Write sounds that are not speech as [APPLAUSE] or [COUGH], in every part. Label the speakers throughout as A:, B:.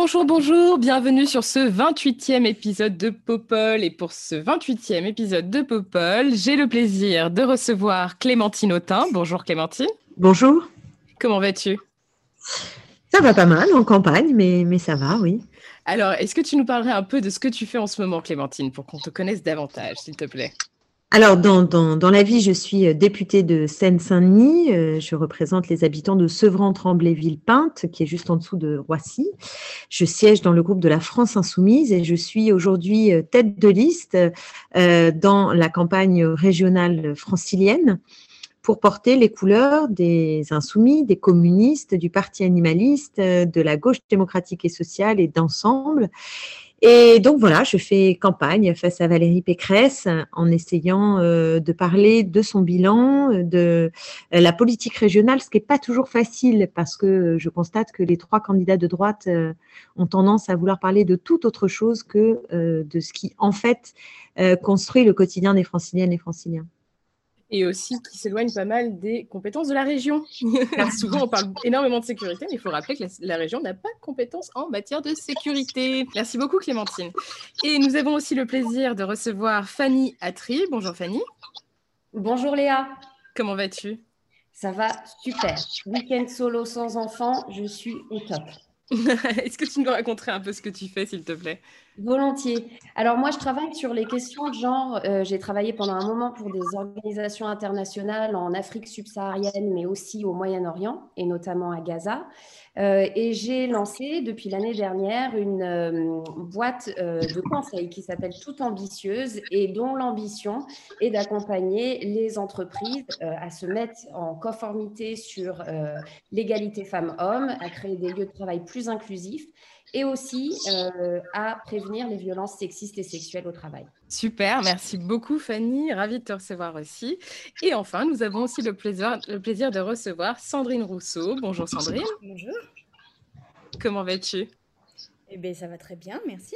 A: Bonjour, bonjour, bienvenue sur ce 28e épisode de Popol. Et pour ce 28e épisode de Popol, j'ai le plaisir de recevoir Clémentine Autain. Bonjour Clémentine,
B: Bonjour.
A: comment vas-tu?
B: Ça va pas mal en campagne, mais, mais ça va, oui.
A: Alors, est-ce que tu nous parlerais un peu de ce que tu fais en ce moment Clémentine, pour qu'on te connaisse davantage, s'il te plaît?
B: Alors, dans, dans, dans la vie, je suis euh, députée de Seine-Saint-Denis. Euh, je représente les habitants de Sevran-Tremblay-Villepinte, qui est juste en dessous de Roissy. Je siège dans le groupe de la France Insoumise et je suis aujourd'hui euh, tête de liste dans la campagne régionale francilienne pour porter les couleurs des insoumis, des communistes, du parti animaliste, de la gauche démocratique et sociale et d'ensemble. Et donc voilà, je fais campagne face à Valérie Pécresse en essayant euh, de parler de son bilan, euh, de euh, la politique régionale, ce qui n'est pas toujours facile parce que je constate que les trois candidats de droite ont tendance à vouloir parler de toute autre chose que de ce qui en fait construit le quotidien des franciliennes et franciliens.
A: Et aussi qui s'éloigne pas mal des compétences de la région. [LAUGHS] Souvent, on parle énormément de sécurité, mais il faut rappeler que la, la région n'a pas de compétences en matière de sécurité. Merci beaucoup Clémentine. Et nous avons aussi le plaisir de recevoir Fanny Atri. Bonjour Fanny,
C: Bonjour Léa,
A: comment vas-tu?
C: Ça va super. Week-end solo sans enfant, je suis au top. [LAUGHS]
A: Est-ce que tu nous raconterais un peu ce que tu fais, s'il te plaît?
C: Volontiers. Alors moi, je travaille sur les questions de genre. Euh, j'ai travaillé pendant un moment pour des organisations internationales en Afrique subsaharienne, mais aussi au Moyen-Orient, et notamment à Gaza. Euh, et j'ai lancé depuis l'année dernière une euh, boîte euh, de conseil qui s'appelle Toute Ambitieuse et dont l'ambition est d'accompagner les entreprises à se mettre en conformité sur l'égalité femmes-hommes, à créer des lieux de travail plus inclusifs et aussi euh, à prévenir les violences sexistes et sexuelles au travail.
A: Super, merci beaucoup Fanny, ravie de te recevoir aussi. Et enfin, nous avons aussi le plaisir, le plaisir de recevoir Sandrine Rousseau. Bonjour Sandrine,
D: Bonjour.
A: comment vas-tu?
D: Eh bien, ça va très bien, merci.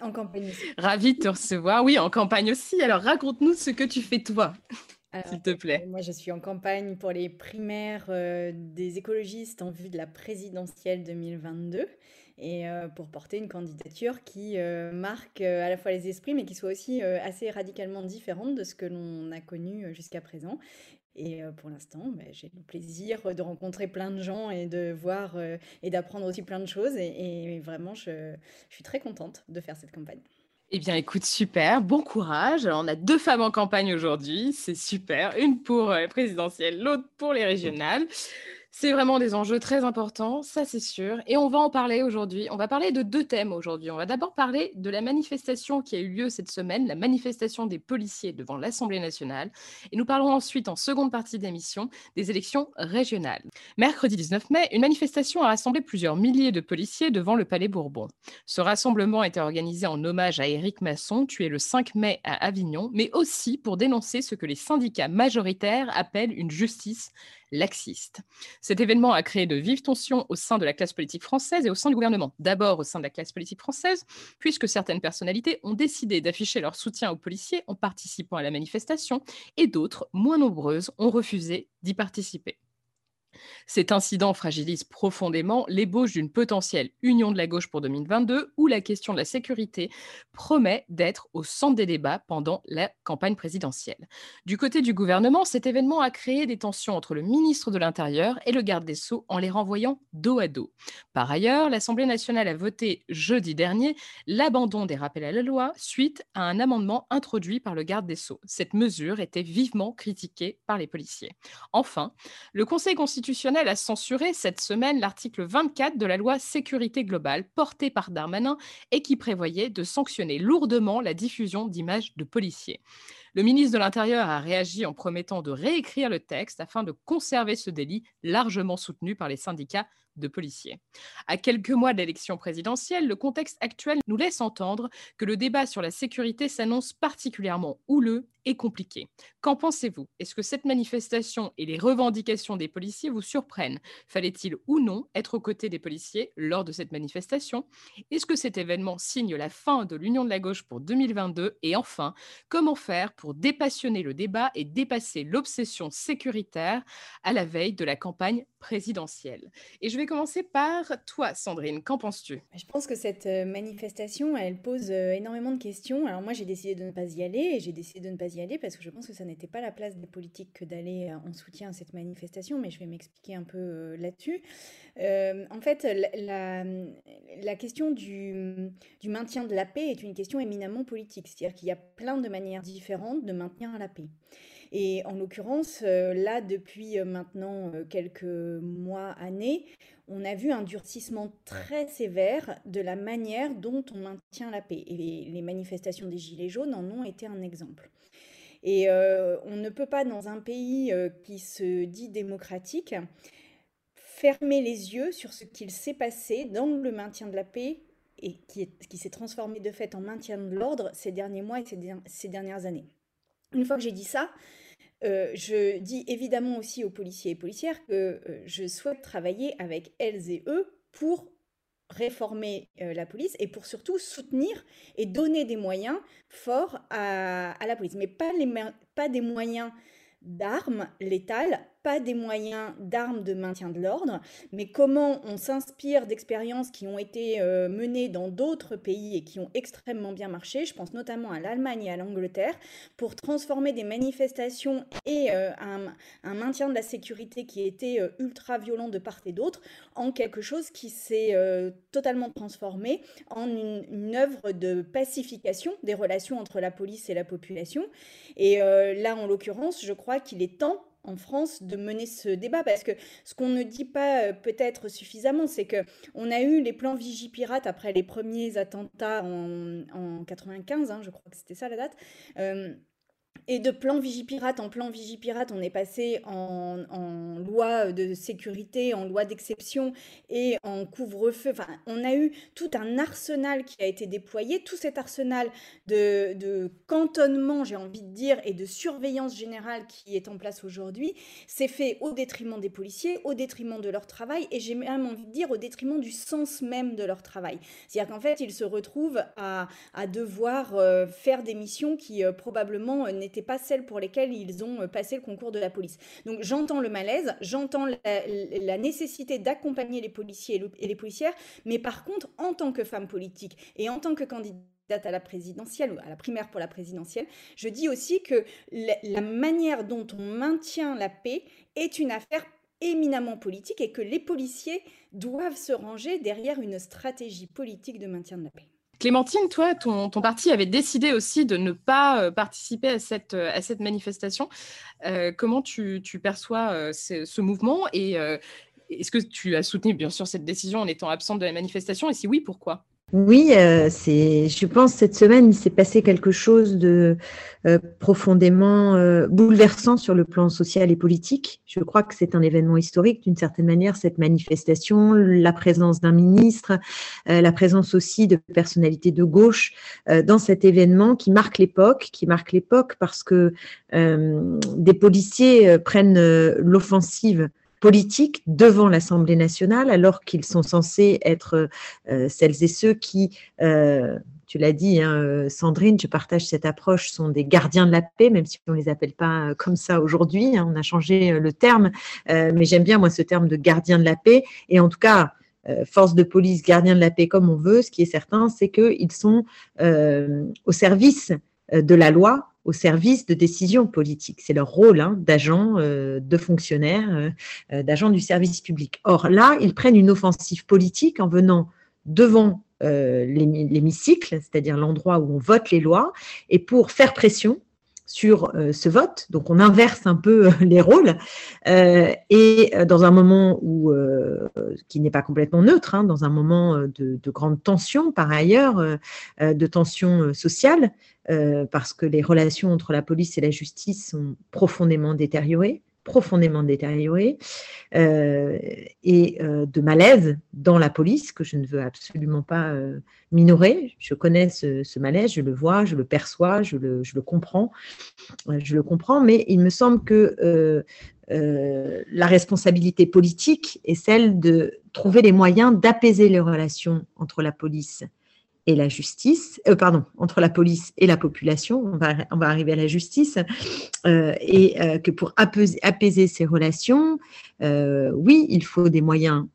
D: En campagne aussi.
A: Ravie de te recevoir, oui, en campagne aussi. Alors raconte-nous ce que tu fais toi, s'il te plaît.
D: euh, Moi, je suis en campagne pour les primaires euh, des écologistes en vue de la présidentielle 2022 et euh, pour porter une candidature qui euh, marque euh, à la fois les esprits, mais qui soit aussi assez radicalement différente de ce que l'on a connu jusqu'à présent. Et pour l'instant, ben, j'ai le plaisir de rencontrer plein de gens et de voir et d'apprendre aussi plein de choses. Et, vraiment, je, je suis très contente de faire cette campagne.
A: Eh bien, écoute, super, bon courage. Alors, on a deux femmes en campagne aujourd'hui, c'est super. Une pour les présidentielles, l'autre pour les régionales. C'est vraiment des enjeux très importants, ça c'est sûr. Et on va en parler aujourd'hui. On va parler de deux thèmes aujourd'hui. On va d'abord parler de la manifestation qui a eu lieu cette semaine, la manifestation des policiers devant l'Assemblée nationale. Et nous parlerons ensuite, en seconde partie d'émission, des élections régionales. Mercredi 19 mai, une manifestation a rassemblé plusieurs milliers de policiers devant le Palais Bourbon. Ce rassemblement était organisé en hommage à Éric Masson, tué le 5 mai à Avignon, mais aussi pour dénoncer ce que les syndicats majoritaires appellent une justice laxiste. Cet événement a créé de vives tensions au sein de la classe politique française et au sein du gouvernement. D'abord au sein de la classe politique française, puisque certaines personnalités ont décidé d'afficher leur soutien aux policiers en participant à la manifestation, et d'autres, moins nombreuses, ont refusé d'y participer. Cet incident fragilise profondément l'ébauche d'une potentielle union de la gauche pour 2022 où la question de la sécurité promet d'être au centre des débats pendant la campagne présidentielle. Du côté du gouvernement, cet événement a créé des tensions entre le ministre de l'Intérieur et le garde des Sceaux en les renvoyant dos à dos. Par ailleurs, l'Assemblée nationale a voté jeudi dernier l'abandon des rappels à la loi suite à un amendement introduit par le garde des Sceaux. Cette mesure était vivement critiquée par les policiers. Enfin, le Conseil constitutionnel a censuré cette semaine l'article 24 de la loi sécurité globale porté par Darmanin et qui prévoyait de sanctionner lourdement la diffusion d'images de policiers. Le ministre de l'Intérieur a réagi en promettant de réécrire le texte afin de conserver ce délit largement soutenu par les syndicats de policiers. À quelques mois de l'élection présidentielle, le contexte actuel nous laisse entendre que le débat sur la sécurité s'annonce particulièrement houleux et compliqué. Qu'en pensez-vous? Est-ce que cette manifestation et les revendications des policiers vous surprennent? Fallait-il ou non être aux côtés des policiers lors de cette manifestation? Est-ce que cet événement signe la fin de l'Union de la gauche pour 2022 Et enfin, comment faire pour dépassionner le débat et dépasser l'obsession sécuritaire à la veille de la campagne Et je vais commencer par toi, Sandrine. Qu'en penses-tu?
D: Je pense que cette euh, manifestation, elle pose euh, énormément de questions. Alors moi, j'ai décidé de ne pas y aller et j'ai décidé de ne pas y aller parce que je pense que ça n'était pas la place des politiques que d'aller euh, en soutien à cette manifestation, mais je vais m'expliquer un peu là-dessus. En fait, la, la question du, du, maintien de la paix est une question éminemment politique, c'est-à-dire qu'il y a plein de manières différentes de maintenir la paix. Et en l'occurrence, là, depuis maintenant quelques mois, années, on a vu un durcissement très sévère de la manière dont on maintient la paix. Et les, les manifestations des Gilets jaunes en ont été un exemple. Et euh, on ne peut pas, dans un pays euh, qui se dit démocratique, fermer les yeux sur ce qu'il s'est passé dans le maintien de la paix et qui, qui s'est transformé de fait en maintien de l'ordre ces derniers mois et ces, ces, dernières années. Une fois que j'ai dit ça, euh, je dis évidemment aussi aux policiers et policières que euh, je souhaite travailler avec elles et eux pour réformer euh, la police et pour surtout soutenir et donner des moyens forts à, la police, mais pas des moyens d'armes létales, pas des moyens d'armes de maintien de l'ordre, mais comment on s'inspire d'expériences qui ont été euh, menées dans d'autres pays et qui ont extrêmement bien marché, je pense notamment à l'Allemagne et à l'Angleterre, pour transformer des manifestations et euh, un, maintien de la sécurité qui était euh, ultra violent de part et d'autre en quelque chose qui s'est euh, totalement transformé en une, une, œuvre de pacification des relations entre la police et la population. Et là, en l'occurrence, je crois qu'il est temps en France de mener ce débat parce que ce qu'on ne dit pas euh, peut-être suffisamment, c'est que on a eu les plans Vigipirate après les premiers attentats en, en 95, hein, je crois que c'était ça la date. Euh, et de plan Vigipirate en plan Vigipirate, on est passé en, loi de sécurité, en loi d'exception et en couvre-feu. Enfin, on a eu tout un arsenal qui a été déployé. Tout cet arsenal de, de cantonnement, j'ai envie de dire, et de surveillance générale qui est en place aujourd'hui, c'est fait au détriment des policiers, au détriment de leur travail et j'ai même envie de dire au détriment du sens même de leur travail. C'est-à-dire qu'en fait, ils se retrouvent à, à devoir euh, faire des missions qui euh, probablement n'étaient pas celles pour lesquelles ils ont euh, passé le concours de la police. Donc j'entends le malaise, j'entends la, nécessité d'accompagner les policiers et les policières, mais par contre, en tant que femme politique et en tant que candidate à la présidentielle ou à la primaire pour la présidentielle, je dis aussi que la manière dont on maintient la paix est une affaire éminemment politique et que les policiers doivent se ranger derrière une stratégie politique de maintien de la paix.
A: Clémentine, toi, ton, parti avait décidé aussi de ne pas euh, participer à cette, euh, manifestation. Euh, comment tu, perçois ce, mouvement et est-ce que tu as soutenu bien sûr cette décision en étant absente de la manifestation? Et si oui, pourquoi?
B: Oui, euh. Je pense cette semaine il s'est passé quelque chose de euh, profondément euh, bouleversant sur le plan social et politique. Je crois que c'est un événement historique d'une certaine manière cette manifestation, la présence d'un ministre, la présence aussi de personnalités de gauche dans cet événement qui marque l'époque, qui marque l'époque parce que des policiers prennent l'offensive politique devant l'Assemblée nationale, alors qu'ils sont censés être euh, celles et ceux qui, euh, tu l'as dit, hein, Sandrine, je partage cette approche, sont des gardiens de la paix, même si on ne les appelle pas comme ça aujourd'hui. Hein, on a changé le terme, euh, mais j'aime bien, moi, ce terme de gardien de la paix. Et en tout cas, force de police, gardien de la paix, comme on veut, ce qui est certain, c'est qu'ils sont au service de la loi, au service de décisions politiques. C'est leur rôle hein, d'agents, euh, de fonctionnaires, euh, d'agents du service public. Or là, ils prennent une offensive politique en venant devant euh, l'hémicycle, c'est-à-dire l'endroit où on vote les lois, et pour faire pression sur ce vote. Donc, on inverse un peu les rôles. et dans un moment qui n'est pas complètement neutre, hein, dans un moment de, grande tension, par ailleurs, de tension sociale, parce que les relations entre la police et la justice sont profondément détériorées profondément détérioré euh, et euh, de malaise dans la police que je ne veux absolument pas euh, minorer. Je connais ce, malaise, je le vois, je le perçois, je le, je le comprends, je le comprends, mais il me semble que la responsabilité politique est celle de trouver les moyens d'apaiser les relations entre la police et la justice, euh, pardon, entre la police et la population, on va, on va arriver à la justice, euh, et euh, que pour apaiser, apaiser ces relations, oui, il faut des moyens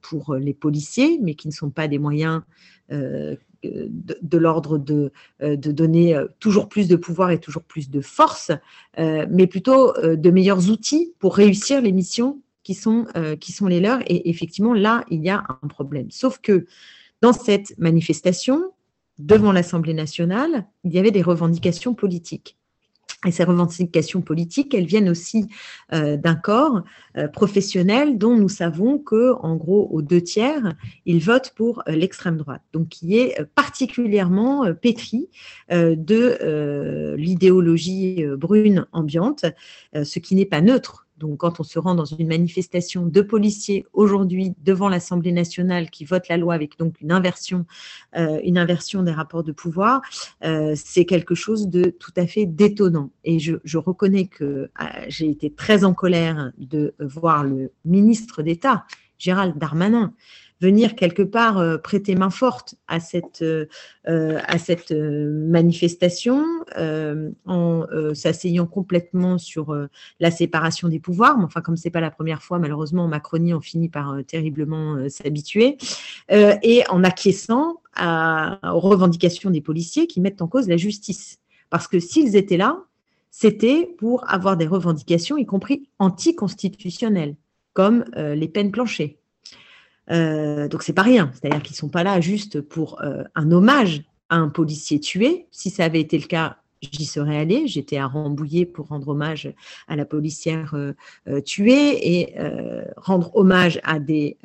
B: pour les policiers, mais qui ne sont pas des moyens de, de l'ordre de, de, donner toujours plus de pouvoir et toujours plus de force, mais plutôt de meilleurs outils pour réussir les missions qui sont, qui sont les leurs. Et effectivement, là, il y a un problème. Sauf que dans cette manifestation, devant l'Assemblée nationale, il y avait des revendications politiques. Et ces revendications politiques, elles viennent aussi euh, d'un corps euh, professionnel dont nous savons que, en gros, aux deux tiers, ils votent pour euh, l'extrême droite, donc qui est particulièrement pétri de l'idéologie brune ambiante, ce qui n'est pas neutre donc, quand on se rend dans une manifestation de policiers aujourd'hui devant l'Assemblée nationale qui vote la loi avec donc une inversion, euh, une des rapports de pouvoir, euh, c'est quelque chose de tout à fait détonnant. Et je, je reconnais que euh, j'ai été très en colère de voir le ministre d'État, Gérald Darmanin, venir quelque part euh, prêter main forte à cette, euh, euh, à cette manifestation en s'asseyant complètement sur la séparation des pouvoirs. Mais enfin, comme c'est pas la première fois, malheureusement, en Macronie, on finit par terriblement s'habituer et en acquiesçant aux revendications des policiers qui mettent en cause la justice. Parce que s'ils étaient là, c'était pour avoir des revendications, y compris anticonstitutionnelles, comme les peines planchées. Euh, donc c'est pas rien, c'est-à-dire qu'ils sont pas là juste pour euh, un hommage à un policier tué. Si ça avait été le cas, j'y serais allée. J'étais à Rambouillet pour rendre hommage à la policière euh, tuée et rendre hommage à des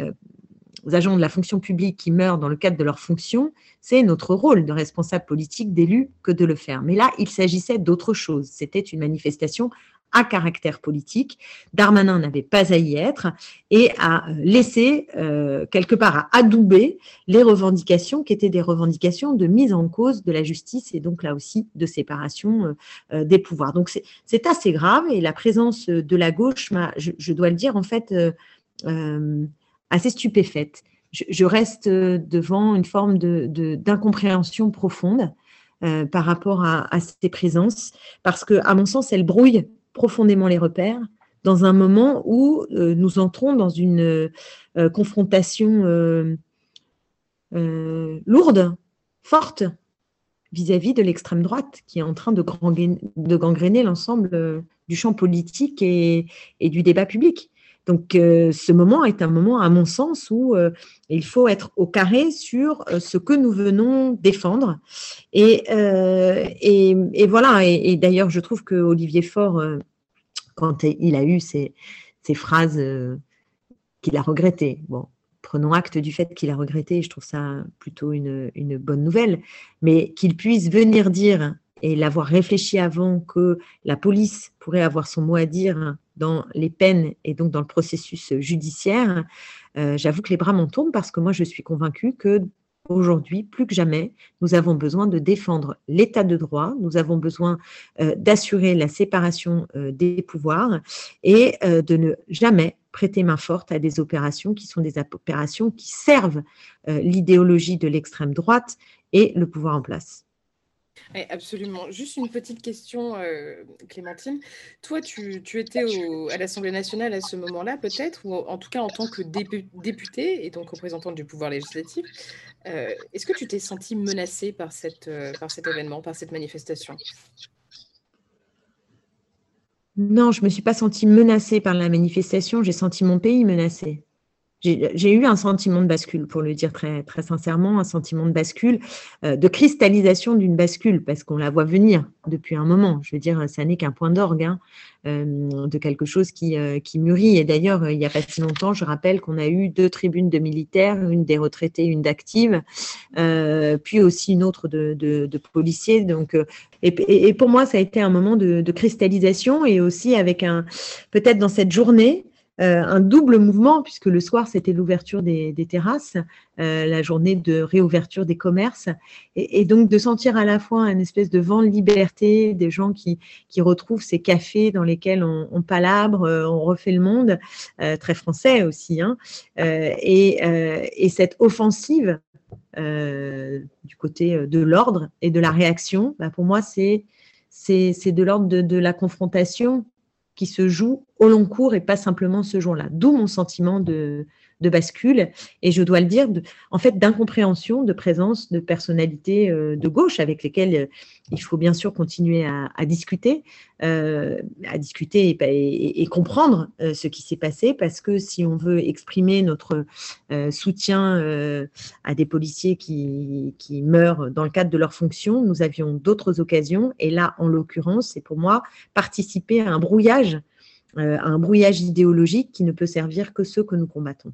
B: agents de la fonction publique qui meurent dans le cadre de leur fonction. C'est notre rôle de responsable politique, d'élu, que de le faire. Mais là, il s'agissait d'autre chose. C'était une manifestation à caractère politique. Darmanin n'avait pas à y être et a laissé, euh, quelque part, à adouber les revendications qui étaient des revendications de mise en cause de la justice et donc là aussi de séparation euh, euh, des pouvoirs. Donc c'est assez grave et la présence de la gauche m'a, je, dois le dire, en fait, assez stupéfaite. Je, reste devant une forme d'incompréhension de, profonde. par rapport à, à, ces présences, parce que, à mon sens, elles brouillent profondément les repères dans un moment où euh, nous entrons dans une euh, confrontation euh, lourde, forte, vis-à-vis de l'extrême droite qui est en train de, gangréner l'ensemble du champ politique et, du débat public. Donc ce moment est un moment, à mon sens, où il faut être au carré sur ce que nous venons défendre. Et, voilà, et, d'ailleurs, je trouve que Olivier Faure quand il a eu ces, phrases euh, qu'il a regrettées. Bon, prenons acte du fait qu'il a regretté, je trouve ça plutôt une, bonne nouvelle, mais qu'il puisse venir dire et l'avoir réfléchi avant que la police pourrait avoir son mot à dire dans les peines et donc dans le processus judiciaire, euh, j'avoue que les bras m'en tournent parce que moi je suis convaincue que Aujourd'hui, plus que jamais, nous avons besoin de défendre l'état de droit, nous avons besoin euh, d'assurer la séparation euh, des pouvoirs et de ne jamais prêter main forte à des opérations qui sont des opérations qui servent l'idéologie de l'extrême droite et le pouvoir en place
A: absolument. Juste une petite question, euh, Clémentine. Toi, tu, étais à l'Assemblée nationale à ce moment-là, peut-être, ou en tout cas en tant que député et donc représentante du pouvoir législatif. Euh, est-ce que tu t'es senti menacée par, cette, euh, par cet événement, par cette manifestation?
B: Non, je ne me suis pas sentie menacée par la manifestation, j'ai senti mon pays menacé. J'ai eu un sentiment de bascule, pour le dire très, très sincèrement, un sentiment de bascule, euh, de cristallisation d'une bascule, parce qu'on la voit venir depuis un moment. Je veux dire, ça n'est qu'un point d'orgue hein, euh, de quelque chose qui, euh, qui mûrit. Et d'ailleurs, il n'y a pas si longtemps, je rappelle qu'on a eu deux tribunes de militaires, une des retraités, une d'active, puis aussi une autre de, de, policiers. Donc, et, et, pour moi, ça a été un moment de, de cristallisation et aussi avec un, peut-être dans cette journée, euh, un double mouvement, puisque le soir, c'était l'ouverture des, terrasses, euh, la journée de réouverture des commerces, et, donc de sentir à la fois un espèce de vent de liberté, des gens qui, retrouvent ces cafés dans lesquels on, palabre, euh, on refait le monde, très français aussi, hein, et, et, cette offensive du côté de l'ordre et de la réaction, bah, pour moi, c'est de l'ordre de, la confrontation qui se joue au long cours et pas simplement ce jour-là. D'où mon sentiment de, de, bascule. Et je dois le dire, en fait, d'incompréhension de présence de personnalités euh, de gauche avec lesquelles euh, il faut bien sûr continuer à, discuter, euh, à discuter et, comprendre ce qui s'est passé. Parce que si on veut exprimer notre soutien à des policiers qui, meurent dans le cadre de leur fonction, nous avions d'autres occasions. Et là, en l'occurrence, c'est pour moi participer à un brouillage euh, un brouillage idéologique qui ne peut servir que ceux que nous combattons.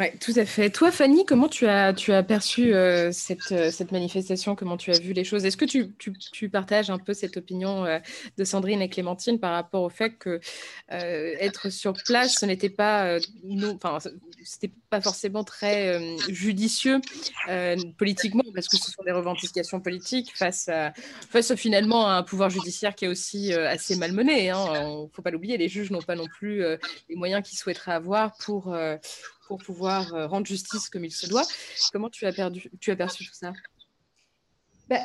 A: Oui, tout à fait. Toi, Fanny, comment tu as, tu as perçu euh, cette, euh, cette, manifestation? Comment tu as vu les choses? Est-ce que tu, tu, partages un peu cette opinion euh, de Sandrine et Clémentine par rapport au fait que être sur place, ce n'était pas, pas forcément très judicieux politiquement, parce que ce sont des revendications politiques face, à, face finalement à un pouvoir judiciaire qui est aussi assez malmené. Il hein. ne faut pas l'oublier, les juges n'ont pas non plus les moyens qu'ils souhaiteraient avoir pour pour pouvoir euh, rendre justice comme il se doit. Comment tu as, perdu, tu as perçu tout ça?
C: Bah,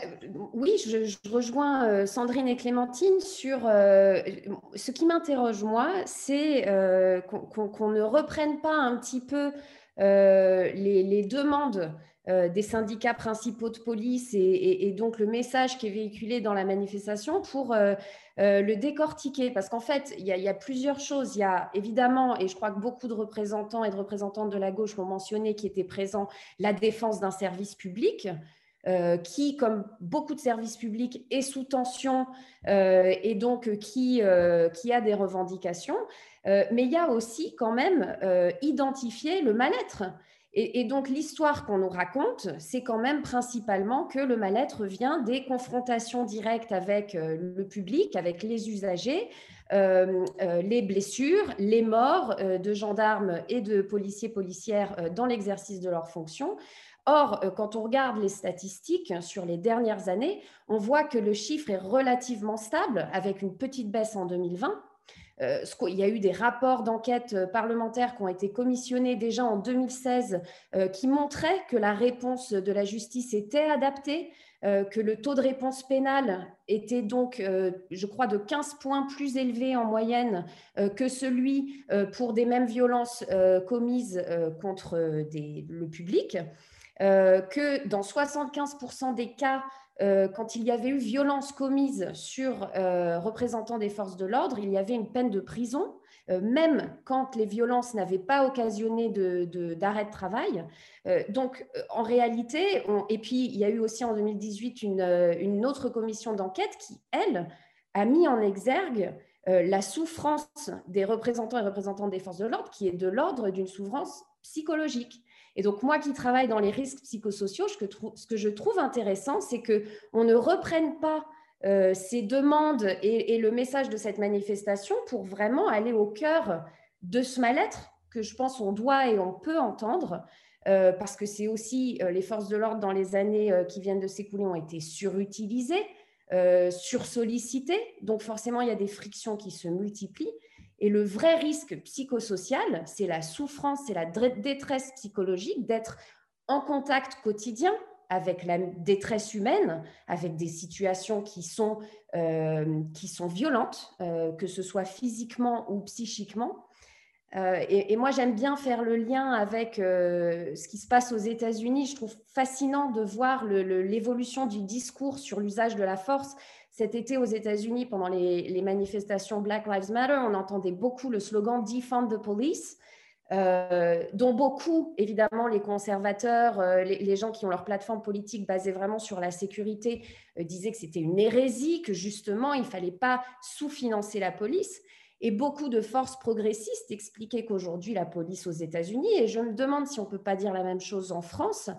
C: oui, je, rejoins euh, Sandrine et Clémentine sur euh, ce qui m'interroge moi, c'est qu'on ne reprenne pas un petit peu les, demandes des syndicats principaux de police et, donc le message qui est véhiculé dans la manifestation pour euh, le décortiquer, parce qu'en fait, il y, a plusieurs choses. Il y a évidemment, et je crois que beaucoup de représentants et de représentantes de la gauche l'ont mentionné, qui étaient présents, la défense d'un service public. Euh, qui, comme beaucoup de services publics, est sous tension euh, et donc qui, qui a des revendications. mais il y a aussi quand même identifié le mal-être. Et, donc l'histoire qu'on nous raconte, c'est quand même principalement que le mal-être vient des confrontations directes avec euh, le public, avec les usagers, euh, euh, les blessures, les morts de gendarmes et de policiers policières dans l'exercice de leurs fonctions. Or, quand on regarde les statistiques sur les dernières années, on voit que le chiffre est relativement stable, avec une petite baisse en 2020 euh, il y a eu des rapports d'enquête euh, parlementaires qui ont été commissionnés déjà en 2016 euh, qui montraient que la réponse de la justice était adaptée, que le taux de réponse pénale était donc, je crois, de 15 points plus élevé en moyenne que celui pour des mêmes violences commises contre le public, que dans 75% des cas, euh, quand il y avait eu violence commise sur euh, représentants des forces de l'ordre, il y avait une peine de prison, euh, même quand les violences n'avaient pas occasionné d'arrêt de, travail. donc, en réalité, et puis il y a eu aussi en 2018 une, une autre commission d'enquête qui, elle, a mis en exergue la souffrance des représentants et représentantes des forces de l'ordre, qui est de l'ordre d'une souffrance psychologique. Et donc, moi qui travaille dans les risques psychosociaux, ce que, je trouve intéressant, c'est qu'on ne reprenne pas euh, ces demandes et, le message de cette manifestation pour vraiment aller au cœur de ce mal-être que je pense on doit et on peut entendre. Euh, parce que c'est aussi euh, les forces de l'ordre dans les années qui viennent de s'écouler ont été surutilisées, sursollicitées, donc forcément il y a des frictions qui se multiplient. Et le vrai risque psychosocial, c'est la souffrance, c'est la détresse psychologique d'être en contact quotidien avec la détresse humaine, avec des situations qui sont, euh, qui sont violentes, euh, que ce soit physiquement ou psychiquement. Euh, et, moi, j'aime bien faire le lien avec ce qui se passe aux États-Unis. Je trouve fascinant de voir l'évolution du discours sur l'usage de la force cet été aux États-Unis, pendant les, manifestations Black Lives Matter, on entendait beaucoup le slogan Defund the Police. euh, dont beaucoup, évidemment, les conservateurs, euh, les, gens qui ont leur plateforme politique basée vraiment sur la sécurité, euh, disaient que c'était une hérésie, que justement, il ne fallait pas sous-financer la police. Et beaucoup de forces progressistes expliquaient qu'aujourd'hui, la police aux États-Unis, et je me demande si on ne peut pas dire la même chose en France,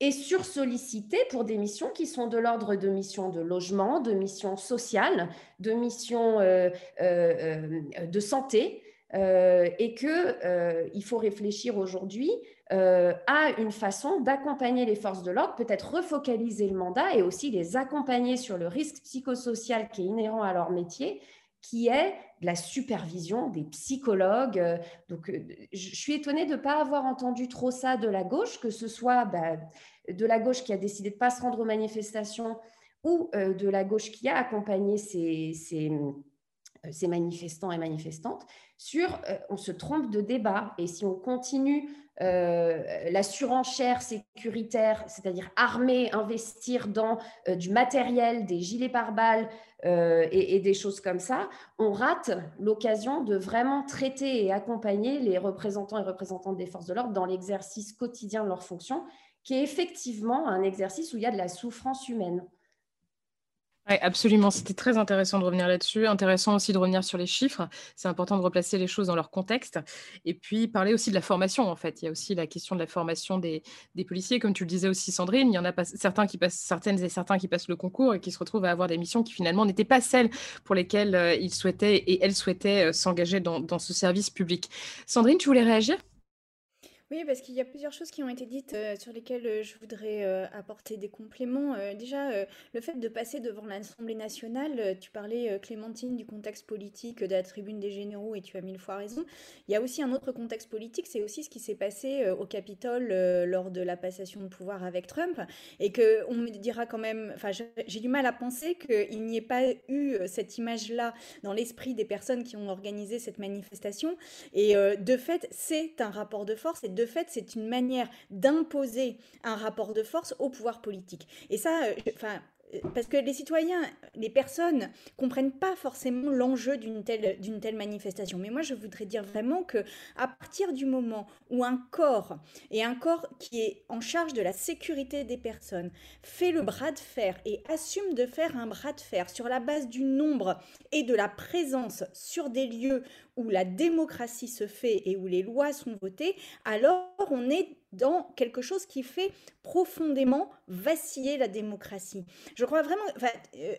C: est sursollicitée pour des missions qui sont de l'ordre de missions de logement, de missions sociales, de missions de santé. Euh, et qu'il euh, faut réfléchir aujourd'hui euh, à une façon d'accompagner les forces de l'ordre, peut-être refocaliser le mandat et aussi les accompagner sur le risque psychosocial qui est inhérent à leur métier, qui est la supervision des psychologues. Donc, je suis étonnée de ne pas avoir entendu trop ça de la gauche, que ce soit bah, de la gauche qui a décidé de ne pas se rendre aux manifestations ou de la gauche qui a accompagné ces, euh, manifestants et manifestantes, sur euh, on se trompe de débat. Et si on continue euh, la surenchère sécuritaire, c'est-à-dire armer, investir dans du matériel, des gilets pare-balles et, des choses comme ça, on rate l'occasion de vraiment traiter et accompagner les représentants et représentantes des forces de l'ordre dans l'exercice quotidien de leurs fonctions, qui est effectivement un exercice où il y a de la souffrance humaine.
A: Oui, absolument. C'était très intéressant de revenir là-dessus. Intéressant aussi de revenir sur les chiffres. C'est important de replacer les choses dans leur contexte. Et puis, parler aussi de la formation, en fait. Il y a aussi la question de la formation des, policiers. Comme tu le disais aussi, Sandrine, il y en a certains qui passent, certaines et certains qui passent le concours et qui se retrouvent à avoir des missions qui finalement n'étaient pas celles pour lesquelles euh, ils souhaitaient et elles souhaitaient euh, s'engager dans ce service public. Sandrine, tu voulais réagir?
D: Oui, parce qu'il y a plusieurs choses qui ont été dites euh, sur lesquelles euh, je voudrais euh, apporter des compléments. déjà, le fait de passer devant l'Assemblée nationale, tu parlais, Clémentine, du contexte politique de la tribune des généraux et tu as mille fois raison. Il y a aussi un autre contexte politique, c'est aussi ce qui s'est passé au Capitole lors de la passation de pouvoir avec Trump et que on me dira quand même, enfin, j'ai du mal à penser qu'il n'y ait pas eu cette image-là dans l'esprit des personnes qui ont organisé cette manifestation. Et de fait, c'est un rapport de force et de fait, c'est une manière d'imposer un rapport de force au pouvoir politique. Et ça, euh, enfin, parce que les citoyens, les personnes comprennent pas forcément l'enjeu d'une telle, d'une telle manifestation. Mais moi, je voudrais dire vraiment que à partir du moment où un corps, et un corps qui est en charge de la sécurité des personnes, fait le bras de fer et assume de faire un bras de fer sur la base du nombre et de la présence sur des lieux où la démocratie se fait et où les lois sont votées, alors on est dans quelque chose qui fait profondément vaciller la démocratie. Je crois vraiment, euh,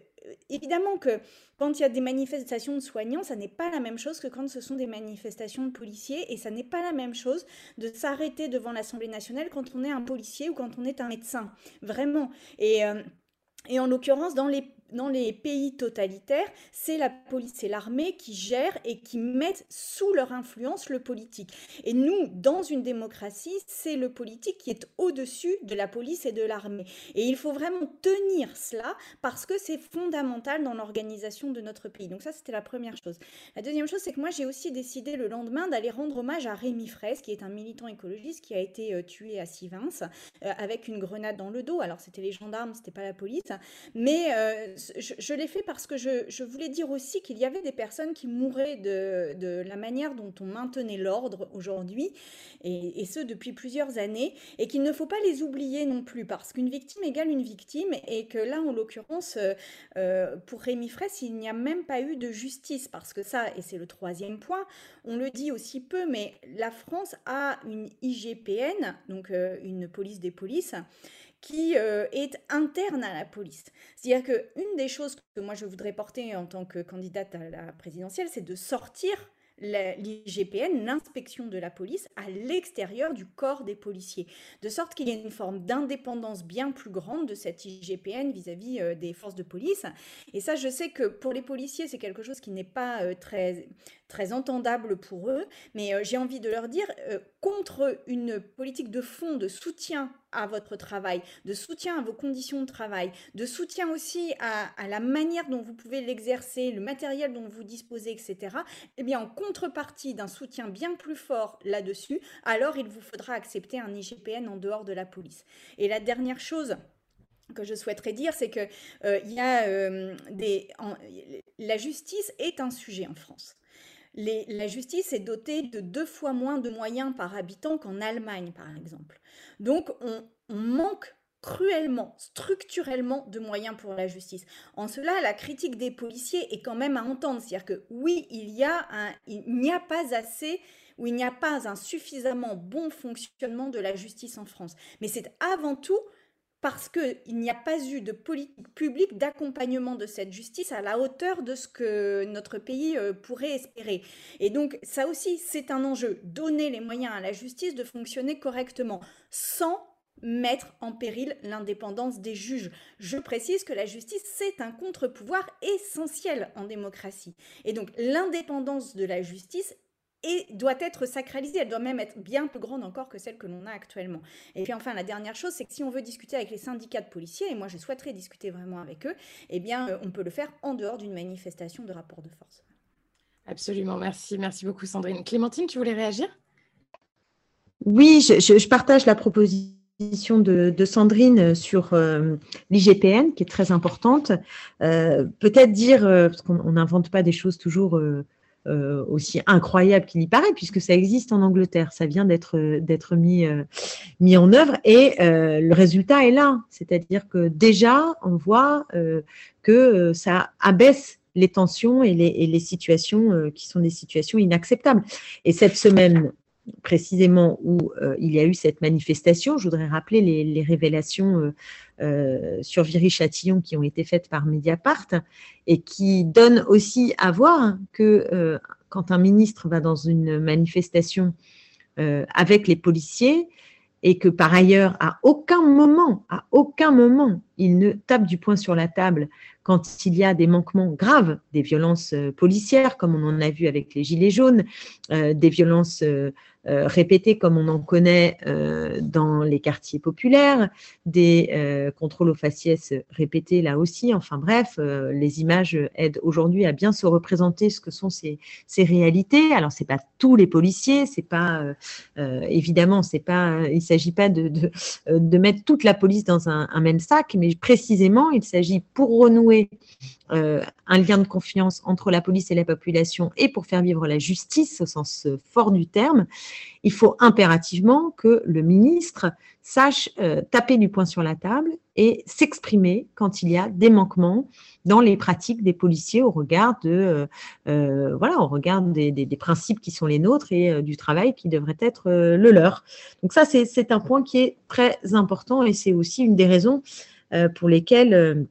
D: évidemment que quand il y a des manifestations de soignants, ça n'est pas la même chose que quand ce sont des manifestations de policiers, et ça n'est pas la même chose de s'arrêter devant l'Assemblée nationale quand on est un policier ou quand on est un médecin, vraiment. Et euh, et en l'occurrence, dans les dans les pays totalitaires, c'est la police et l'armée qui gèrent et qui mettent sous leur influence le politique. Et nous, dans une démocratie, c'est le politique qui est au-dessus de la police et de l'armée. Et il faut vraiment tenir cela parce que c'est fondamental dans l'organisation de notre pays. Donc ça, c'était la première chose. La deuxième chose, c'est que moi, j'ai aussi décidé le lendemain d'aller rendre hommage à Rémi Fraisse, qui est un militant écologiste qui a été euh, tué à Sivins euh, avec une grenade dans le dos. Alors, c'était les gendarmes, c'était pas la police. Mais euh, je, l'ai fait parce que je, voulais dire aussi qu'il y avait des personnes qui mouraient de, la manière dont on maintenait l'ordre aujourd'hui, et, ce depuis plusieurs années, et qu'il ne faut pas les oublier non plus, parce qu'une victime égale une victime, et que là, en l'occurrence, euh, euh, pour Rémi Fraisse, il n'y a même pas eu de justice, parce que ça, et c'est le troisième point, on le dit aussi peu, mais la France a une IGPN, donc euh, une police des polices, qui euh, est interne à la police. C'est-à-dire qu'une des choses que moi je voudrais porter en tant que candidate à la présidentielle, c'est de sortir l'IGPN, l'inspection de la police, à l'extérieur du corps des policiers, de sorte qu'il y ait une forme d'indépendance bien plus grande de cette IGPN vis-à-vis euh, des forces de police. Et ça, je sais que pour les policiers, c'est quelque chose qui n'est pas euh, très, très entendable pour eux, mais euh, j'ai envie de leur dire, contre une politique de fond de soutien à votre travail, de soutien à vos conditions de travail, de soutien aussi à, la manière dont vous pouvez l'exercer, le matériel dont vous disposez, etc., eh bien, en contrepartie d'un soutien bien plus fort là-dessus, alors il vous faudra accepter un IGPN en dehors de la police. Et la dernière chose que je souhaiterais dire, c'est que euh, y a, euh, des, la justice est un sujet en France. La justice est dotée de deux fois moins de moyens par habitant qu'en Allemagne, par exemple. Donc, on, manque cruellement, structurellement de moyens pour la justice. En cela, la critique des policiers est quand même à entendre. C'est-à-dire que oui, il a il n'y a pas assez ou il n'y a pas un suffisamment bon fonctionnement de la justice en France. Mais c'est avant tout parce qu'il n'y a pas eu de politique publique d'accompagnement de cette justice à la hauteur de ce que notre pays euh, pourrait espérer. Et donc ça aussi, c'est un enjeu, donner les moyens à la justice de fonctionner correctement, sans mettre en péril l'indépendance des juges. Je précise que la justice, c'est un contre-pouvoir essentiel en démocratie. Et donc l'indépendance de la justice et doit être sacralisée. Elle doit même être bien plus grande encore que celle que l'on a actuellement. Et puis enfin, la dernière chose, c'est que si on veut discuter avec les syndicats de policiers, et moi je souhaiterais discuter vraiment avec eux, eh bien, euh, on peut le faire en dehors d'une manifestation de rapport de force.
A: Absolument, merci. Merci beaucoup Sandrine. Clémentine, tu voulais réagir?
B: Oui, je, partage la proposition de, Sandrine sur euh, l'IGPN, qui est très importante. Euh, peut-être dire, parce qu'on n'invente pas des choses toujours euh, aussi incroyable qu'il y paraît, puisque ça existe en Angleterre, ça vient d'être mis euh, mis en œuvre et euh, le résultat est là, c'est-à-dire que déjà on voit que ça abaisse les tensions et les, et les situations qui sont des situations inacceptables. Et cette semaine précisément où il y a eu cette manifestation, je voudrais rappeler les, révélations euh, sur Viry-Châtillon qui ont été faites par Mediapart et qui donnent aussi à voir que euh, quand un ministre va dans une manifestation euh, avec les policiers et que par ailleurs, à aucun moment, à aucun moment, il ne tape du poing sur la table quand il y a des manquements graves, des violences policières, comme on en a vu avec les Gilets jaunes, des violences euh, répétés comme on en connaît euh, dans les quartiers populaires, des euh, contrôles aux faciès répétés là aussi. Enfin bref, les images aident aujourd'hui à bien se représenter ce que sont ces, réalités. Alors c'est pas tous les policiers, c'est pas évidemment, c'est pas, il s'agit pas de, mettre toute la police dans un, un même sac, mais précisément il s'agit pour renouer euh, un lien de confiance entre la police et la population et pour faire vivre la justice au sens euh, fort du terme, il faut impérativement que le ministre sache euh, taper du poing sur la table et s'exprimer quand il y a des manquements dans les pratiques des policiers au regard de voilà au regard des, des, principes qui sont les nôtres et du travail qui devrait être le leur. Donc ça c'est un point qui est très important et c'est aussi une des raisons pour lesquelles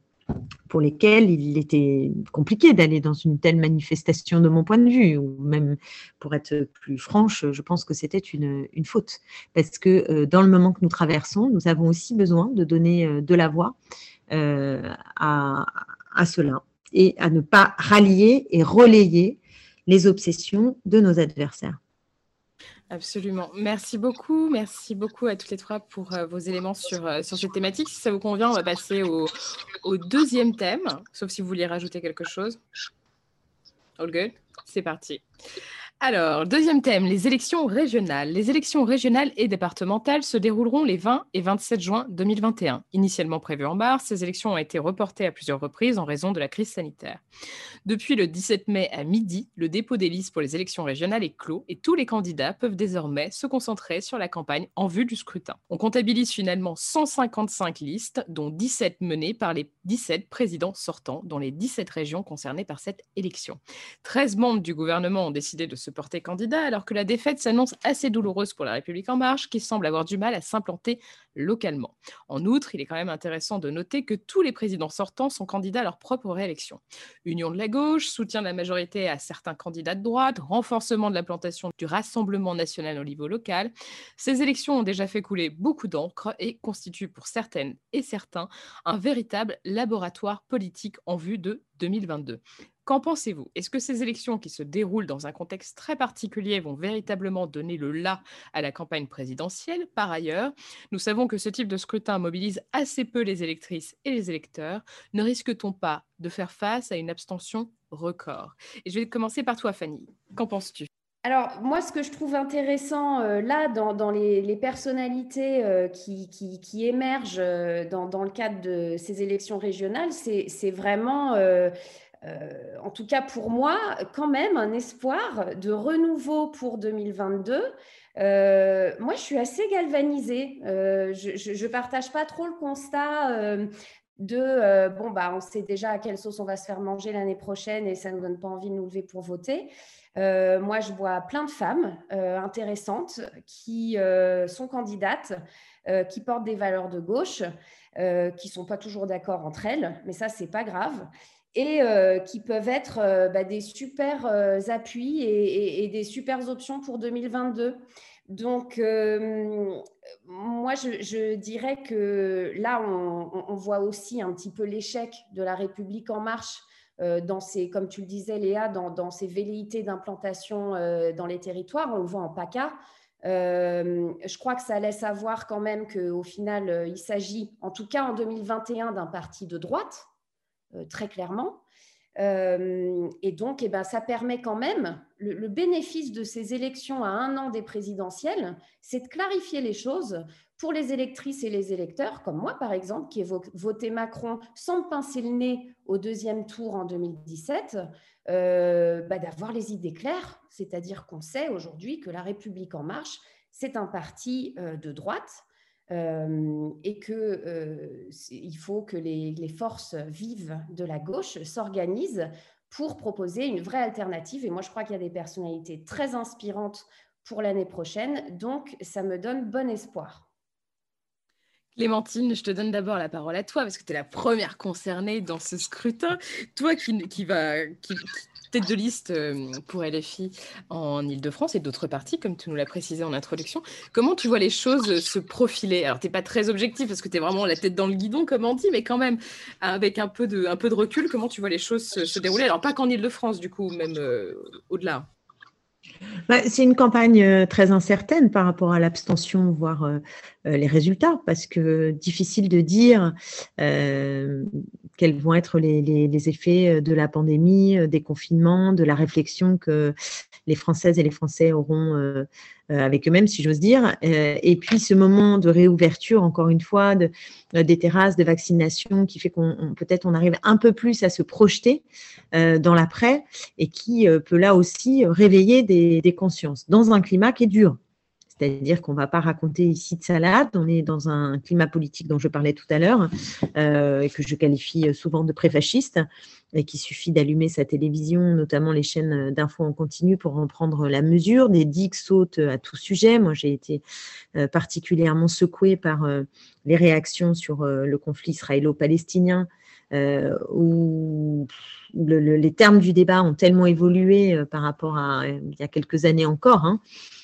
B: pour lesquels il était compliqué d'aller dans une telle manifestation de mon point de vue, ou même pour être plus franche, je pense que c'était une, faute. Parce que euh, dans le moment que nous traversons, nous avons aussi besoin de donner euh, de la voix euh, à, à cela et à ne pas rallier et relayer les obsessions de nos adversaires.
A: Absolument. Merci beaucoup. Merci beaucoup à toutes les trois pour euh, vos éléments sur, euh, sur cette thématique. Si ça vous convient, on va passer au, deuxième thème, sauf si vous vouliez rajouter quelque chose. All good C'est parti. Alors, deuxième thème, les élections régionales. Les élections régionales et départementales se dérouleront les 20 et 27 juin 2021. Initialement prévues en mars, ces élections ont été reportées à plusieurs reprises en raison de la crise sanitaire. Depuis le 17 mai à midi, le dépôt des listes pour les élections régionales est clos et tous les candidats peuvent désormais se concentrer sur la campagne en vue du scrutin. On comptabilise finalement 155 listes, dont 17 menées par les 17 présidents sortants dans les 17 régions concernées par cette élection. 13 membres du gouvernement ont décidé de se porté candidat, alors que la défaite s'annonce assez douloureuse pour la République en marche, qui semble avoir du mal à s'implanter localement. En outre, il est quand même intéressant de noter que tous les présidents sortants sont candidats à leur propre réélection. Union de la gauche, soutien de la majorité à certains candidats de droite, renforcement de l'implantation du Rassemblement national au niveau local. Ces élections ont déjà fait couler beaucoup d'encre et constituent pour certaines et certains un véritable laboratoire politique en vue de 2022. Qu'en pensez-vous? Est-ce que ces élections qui se déroulent dans un contexte très particulier vont véritablement donner le là à la campagne présidentielle? Par ailleurs, nous savons que ce type de scrutin mobilise assez peu les électrices et les électeurs. Ne risque-t-on pas de faire face à une abstention record? Et je vais commencer par toi, Fanny. Qu'en penses-tu?
C: Alors, moi, ce que je trouve intéressant euh, là, dans, les, personnalités euh, qui, émergent euh, dans, le cadre de ces élections régionales, c'est vraiment en tout cas pour moi, quand même un espoir de renouveau pour 2022. moi, je suis assez galvanisée. je ne partage pas trop le constat de bon, bah, on sait déjà à quelle sauce on va se faire manger l'année prochaine et ça ne donne pas envie de nous lever pour voter. moi, je vois plein de femmes intéressantes qui sont candidates, qui portent des valeurs de gauche, qui ne sont pas toujours d'accord entre elles, mais ça, c'est pas grave et qui peuvent être bah, des super appuis et, des super options pour 2022. Donc, moi, je, dirais que là, on, voit aussi un petit peu l'échec de la République en marche dans ces, comme tu le disais, Léa, dans, ces velléités d'implantation dans les territoires. On le voit en PACA. je crois que ça laisse voir quand même qu'au final, il s'agit, en tout cas en 2021, d'un parti de droite, très clairement. Euh, et donc, eh ben, ça permet quand même, le, bénéfice de ces élections à un an des présidentielles, c'est de clarifier les choses pour les électrices et les électeurs, comme moi par exemple, qui ai voté Macron sans pincer le nez au deuxième tour en 2017, euh, bah, d'avoir les idées claires. C'est-à-dire qu'on sait aujourd'hui que la République en marche, c'est un parti euh, de droite euh, et qu'il euh, faut que les, forces vives de la gauche s'organisent pour proposer une vraie alternative. Et moi, je crois qu'il y a des personnalités très inspirantes pour l'année prochaine, donc ça me donne bon espoir.
A: Clémentine, je te donne d'abord la parole à toi parce que tu es la première concernée dans ce scrutin. Toi qui, qui va, qui, tête de liste euh, pour LFI en Ile-de-France et d'autres partis, comme tu nous l'as précisé en introduction. Comment tu vois les choses se profiler? Alors, tu n'es pas très objectif parce que tu es vraiment la tête dans le guidon, comme on dit, mais quand même, avec un peu de, un peu de recul, comment tu vois les choses se, dérouler? Alors, pas qu'en Ile-de-France, du coup, même euh, au-delà.
B: Bah, c'est une campagne euh, très incertaine par rapport à l'abstention, voire les résultats, parce que difficile de dire quels vont être les, effets euh, de la pandémie, euh, des confinements, de la réflexion que les Françaises et les Français auront euh, avec eux-mêmes, si j'ose dire. Et puis ce moment de réouverture, encore une fois, de, des terrasses, de vaccination, qui fait qu'on peut-être on arrive un peu plus à se projeter dans l'après et qui peut là aussi réveiller des consciences dans un climat qui est dur. C'est-à-dire qu'on ne va pas raconter ici de salade. On est dans un climat politique dont je parlais tout à l'heure euh, et que je qualifie souvent de préfasciste et qu'il suffit d'allumer sa télévision, notamment les chaînes d'infos en continu pour en prendre la mesure. Des digues sautent à tout sujet. Moi, j'ai été euh, particulièrement secouée par euh, les réactions sur le conflit israélo-palestinien où les termes du débat ont tellement évolué par rapport à il y a quelques années encore. Hein, euh,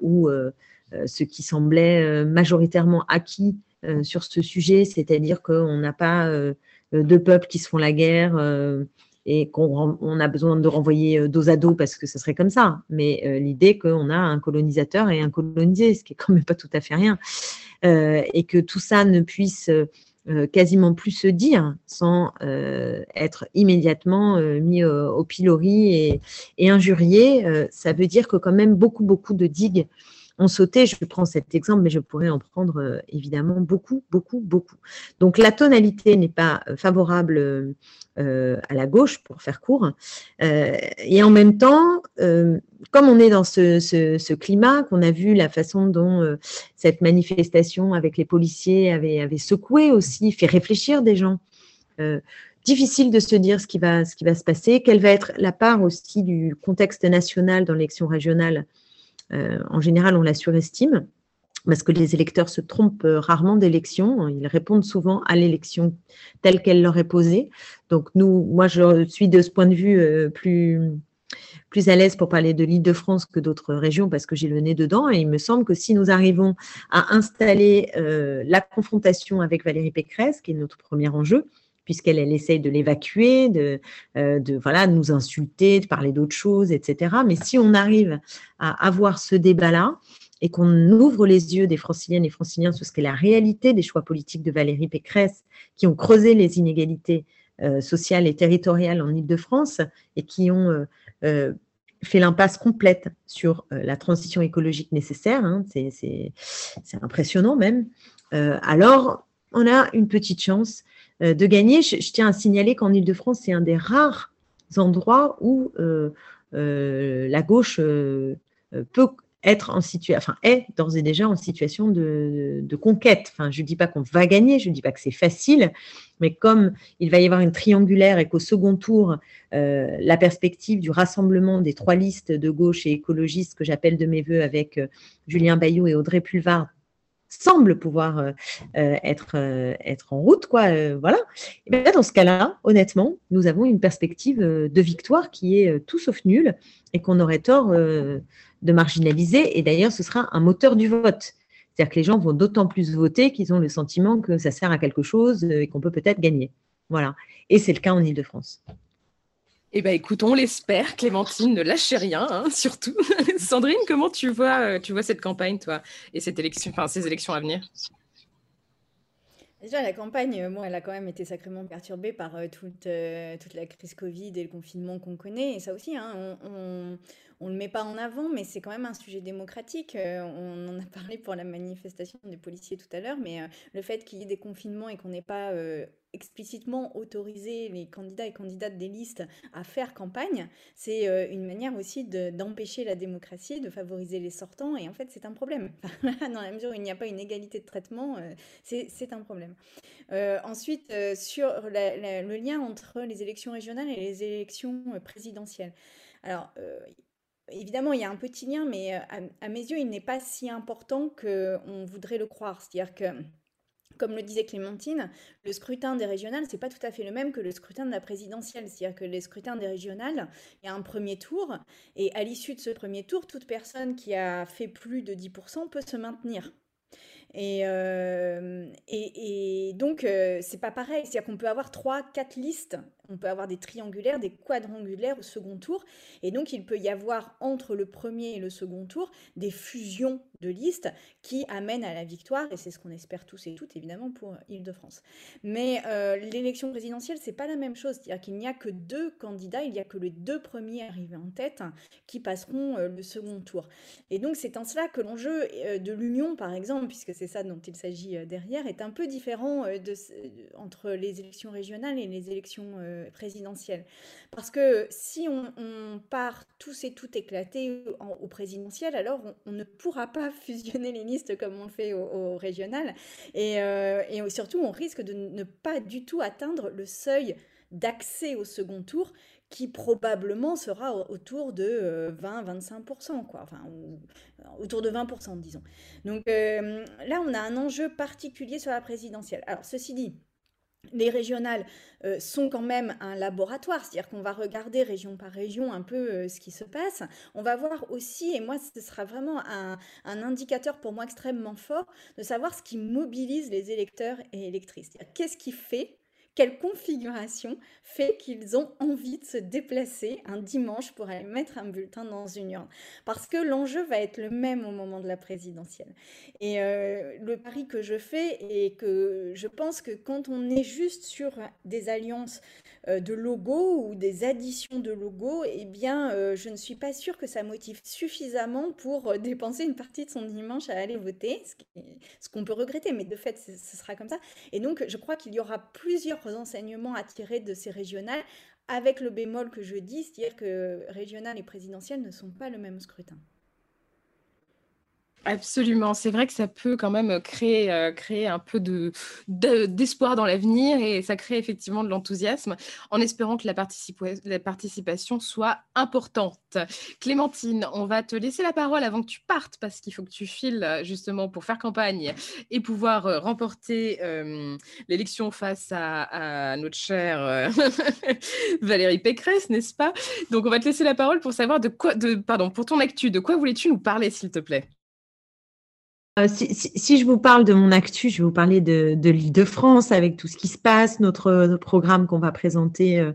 B: où euh, euh, ce qui semblait majoritairement acquis sur ce sujet, c'est-à-dire qu'on n'a pas deux peuples qui se font la guerre et qu'on a besoin de renvoyer dos à dos parce que ce serait comme ça. Mais l'idée qu'on a un colonisateur et un colonisé, ce qui est quand même pas tout à fait rien, et que tout ça ne puisse quasiment plus se dire sans être immédiatement mis au, pilori et, et injurié, ça veut dire que quand même beaucoup, beaucoup de digues ont sauté. Je prends cet exemple, mais je pourrais en prendre évidemment beaucoup, beaucoup, beaucoup. Donc la tonalité n'est pas favorable à la gauche, pour faire court. et en même temps, comme on est dans ce, climat, qu'on a vu la façon dont euh, cette manifestation avec les policiers avait, secoué aussi, fait réfléchir des gens. Euh, difficile de se dire ce qui va se passer, quelle va être la part aussi du contexte national dans l'élection régionale. Euh, en général, on la surestime parce que les électeurs se trompent rarement d'élection. Ils répondent souvent à l'élection telle qu'elle leur est posée. Donc nous, moi, je suis de ce point de vue plus plus à l'aise pour parler de l'île de France que d'autres régions parce que j'ai le nez dedans. Et il me semble que si nous arrivons à installer euh, la confrontation avec Valérie Pécresse, qui est notre premier enjeu, puisqu'elle elle essaye de l'évacuer, de, euh, de nous insulter, de parler d'autres choses, etc. Mais si on arrive à avoir ce débat-là, et qu'on ouvre les yeux des franciliennes et franciliens sur ce qu'est la réalité des choix politiques de Valérie Pécresse, qui ont creusé les inégalités euh, sociales et territoriales en Ile-de-France et qui ont euh, fait l'impasse complète sur la transition écologique nécessaire, hein, c'est impressionnant même, alors on a une petite chance de gagner. Je, tiens à signaler qu'en Ile-de-France, c'est un des rares endroits où la gauche peut être en situation, enfin, est d'ores et déjà en situation de, conquête. Enfin, je ne dis pas qu'on va gagner, je ne dis pas que c'est facile, mais comme il va y avoir une triangulaire et qu'au second tour, euh, la perspective du rassemblement des trois listes de gauche et écologistes que j'appelle de mes voeux avec euh, Julien Bayou et Audrey Pulvar semble pouvoir euh, être, être en route, quoi. voilà. Et bien, dans ce cas-là, honnêtement, nous avons une perspective de victoire qui est tout sauf nulle et qu'on aurait tort de marginaliser. Et d'ailleurs, ce sera un moteur du vote. C'est-à-dire que les gens vont d'autant plus voter qu'ils ont le sentiment que ça sert à quelque chose et qu'on peut peut-être gagner. Voilà. Et c'est le cas en Ile-de-France.
A: Eh bien, écoute, on l'espère. Clémentine, ne lâchez rien, hein, [LAUGHS] surtout. [LAUGHS] Sandrine, comment tu vois, euh, tu vois cette campagne, toi, et cette élection, enfin, ces élections à venir?
D: Déjà, la campagne, moi, elle a quand même été sacrément perturbée par euh, toute, euh, toute la crise Covid et le confinement qu'on connaît. Et ça aussi, hein, on ne le met pas en avant, mais c'est quand même un sujet démocratique. Euh, on en a parlé pour la manifestation des policiers tout à l'heure, mais euh, le fait qu'il y ait des confinements et qu'on n'ait pas euh, explicitement autorisé les candidats et candidates des listes à faire campagne, c'est une manière aussi d'empêcher la démocratie, de favoriser les sortants, et en fait c'est un problème. [LAUGHS] Dans la mesure où il n'y a pas une égalité de traitement, c'est un problème. ensuite, sur le lien entre les élections régionales et les élections présidentielles. Alors, évidemment, il y a un petit lien, mais euh, à, mes yeux, il n'est pas si important qu'on voudrait le croire. C'est-à-dire que, comme le disait Clémentine, le scrutin des régionales, c'est pas tout à fait le même que le scrutin de la présidentielle. C'est-à-dire que les scrutins des régionales, il y a un premier tour, et à l'issue de ce premier tour, toute personne qui a fait plus de 10% peut se maintenir. Et, euh, et, donc, euh, c'est pas pareil. C'est-à-dire qu'on peut avoir trois, quatre listes on peut avoir des triangulaires, des quadrangulaires au second tour. Et donc, il peut y avoir entre le premier et le second tour des fusions de listes qui amènent à la victoire. Et c'est ce qu'on espère tous et toutes, évidemment, pour Île-de-France. Mais euh, l'élection présidentielle, c'est pas la même chose. C'est-à-dire qu'il n'y a que deux candidats, il n'y a que les deux premiers arrivés en tête qui passeront euh, le second tour. Et donc, c'est en cela que l'enjeu euh, de l'union, par exemple, puisque c'est ça dont il s'agit derrière, est un peu différent entre les élections régionales et les élections présidentielle. Parce que si on, part tous et toutes éclatés au présidentiel, alors on, ne pourra pas [LAUGHS] fusionner les listes comme on le fait au, régional. Et, euh, et surtout, on risque de ne pas du tout atteindre le seuil d'accès au second tour qui probablement sera autour de 20-25%, euh, enfin, autour de 20%, disons. Donc euh, là, on a un enjeu particulier sur la présidentielle. Alors, ceci dit, les régionales euh, sont quand même un laboratoire, c'est-à-dire qu'on va regarder région par région un peu euh, ce qui se passe. On va voir aussi, et moi ce sera vraiment un, un indicateur pour moi extrêmement fort, de savoir ce qui mobilise les électeurs et électrices. Qu'est-ce qui fait quelle configuration fait qu'ils ont envie de se déplacer un dimanche pour aller mettre un bulletin dans une urne? Parce que l'enjeu va être le même au moment de la présidentielle. Et euh, le pari que je fais est que je pense que quand on est juste sur des alliances de logos ou des additions de logos, eh bien, euh, je ne suis pas sûre que ça motive suffisamment pour dépenser une partie de son dimanche à aller voter, ce qu'on peut regretter, mais de fait, ce sera comme ça. Et donc, je crois qu'il y aura plusieurs enseignements à tirer de ces régionales, avec le bémol que je dis, c'est-à-dire que régionales et présidentielles ne sont pas le même scrutin.
A: Absolument, c'est vrai que ça peut quand même créer, euh, créer un peu de, d'espoir dans l'avenir et ça crée effectivement de l'enthousiasme en espérant que la, participation soit importante. Clémentine, on va te laisser la parole avant que tu partes parce qu'il faut que tu files justement pour faire campagne et pouvoir euh, remporter euh, l'élection face à, notre chère [LAUGHS] Valérie Pécresse, n'est-ce pas? Donc on va te laisser la parole pour savoir de quoi, pardon, pour ton actu, de quoi voulais-tu nous parler s'il te plaît?
B: Euh, si, je vous parle de mon actu, je vais vous parler de, l'île de France avec tout ce qui se passe, notre, programme qu'on va présenter euh,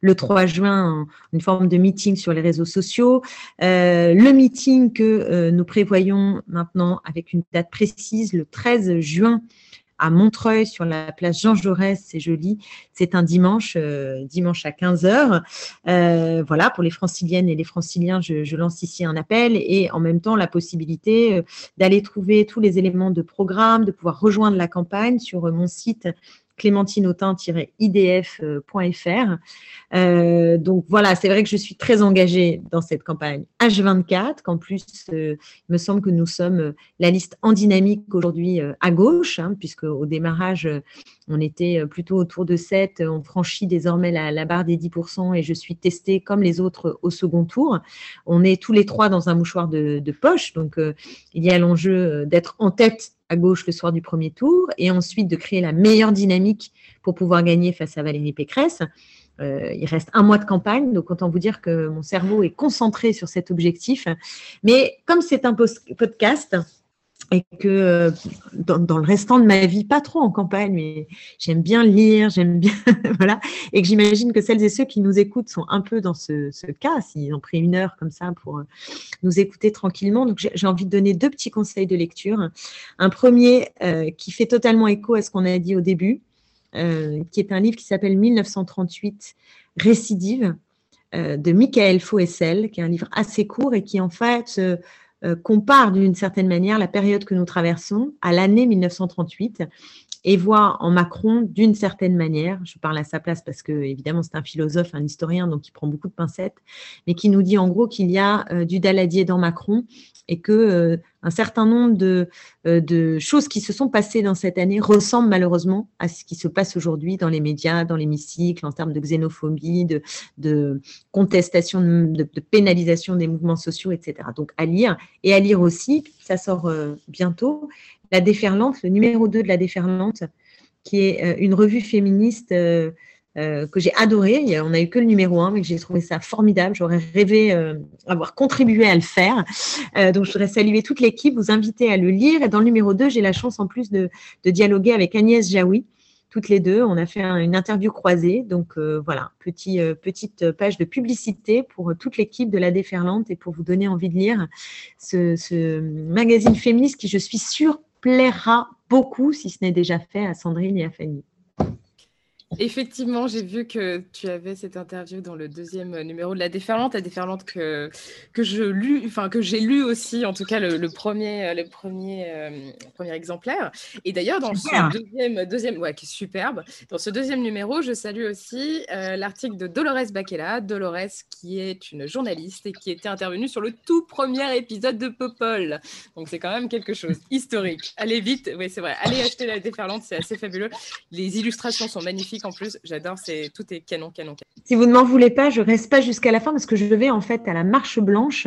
B: le 3 juin, une forme de meeting sur les réseaux sociaux. Euh, le meeting que nous prévoyons maintenant avec une date précise, le 13 juin à Montreuil sur la place Jean Jaurès, c'est joli. C'est un dimanche, euh, dimanche à 15h. Euh, voilà, pour les franciliennes et les franciliens, je, lance ici un appel et en même temps la possibilité euh, d'aller trouver tous les éléments de programme, de pouvoir rejoindre la campagne sur mon site clémentineautin-idf.fr. Euh, donc voilà, c'est vrai que je suis très engagée dans cette campagne H24, qu'en plus, euh, il me semble que nous sommes euh, la liste en dynamique aujourd'hui à gauche, hein, puisque au démarrage, on était plutôt autour de 7, on franchit désormais la, barre des 10% et je suis testée comme les autres au second tour. On est tous les trois dans un mouchoir de poche, donc il y a l'enjeu d'être en tête à gauche le soir du premier tour et ensuite de créer la meilleure dynamique pour pouvoir gagner face à Valérie Pécresse. Euh, il reste un mois de campagne, donc autant vous dire que mon cerveau est concentré sur cet objectif. Mais comme c'est un podcast, et que euh, dans, le restant de ma vie, pas trop en campagne, mais j'aime bien lire, j'aime bien, [LAUGHS] voilà, et que j'imagine que celles et ceux qui nous écoutent sont un peu dans ce, cas, s'ils ont pris une heure comme ça pour euh, nous écouter tranquillement. Donc j'ai envie de donner deux petits conseils de lecture. Un premier euh, qui fait totalement écho à ce qu'on a dit au début, qui est un livre qui s'appelle 1938 Récidive de Michael Foessel, qui est un livre assez court et qui en fait compare d'une certaine manière la période que nous traversons à l'année 1938 et voit en Macron d'une certaine manière, je parle à sa place parce que évidemment c'est un philosophe, un historien, donc il prend beaucoup de pincettes, mais qui nous dit en gros qu'il y a euh, du Daladier dans Macron et que euh, un certain nombre de, euh, de, choses qui se sont passées dans cette année ressemblent malheureusement à ce qui se passe aujourd'hui dans les médias, dans l'hémicycle, en termes de xénophobie, de, contestation, de, pénalisation des mouvements sociaux, etc. Donc à lire et à lire aussi, ça sort bientôt, La Déferlante, le numéro 2 de La Déferlante, qui est une revue féministe euh, que j'ai adoré. On n'a eu que le numéro 1, mais j'ai trouvé ça formidable. J'aurais rêvé euh, avoir contribué à le faire. Euh, donc, je voudrais saluer toute l'équipe, vous inviter à le lire. Et dans le numéro 2, j'ai la chance en plus de, dialoguer avec Agnès Jaoui. Toutes les deux, on a fait une interview croisée. Donc voilà, petit, petite page de publicité pour toute l'équipe de la Déferlante et pour vous donner envie de lire ce magazine féministe qui, je suis sûre, plaira beaucoup, si ce n'est déjà fait, à Sandrine et à Fanny.
A: Effectivement, j'ai vu que tu avais cette interview dans le deuxième numéro de La Déferlante, La Déferlante que, que je lu, enfin que j'ai lu aussi, en tout cas le, premier, le premier, euh, premier exemplaire. Et d'ailleurs, dans ce deuxième, deuxième, ouais, qui est superbe, dans ce deuxième numéro, je salue aussi euh, l'article de Dolores Baquela, Dolores qui est une journaliste et qui était intervenue sur le tout premier épisode de Popol. Donc c'est quand même quelque chose historique. Allez vite, oui c'est vrai, allez acheter La Déferlante, c'est assez fabuleux. Les illustrations sont magnifiques en plus. J'adore, tout est canon, canon,
B: Si vous ne m'en voulez pas, je reste pas jusqu'à la fin parce que je vais en fait à la marche blanche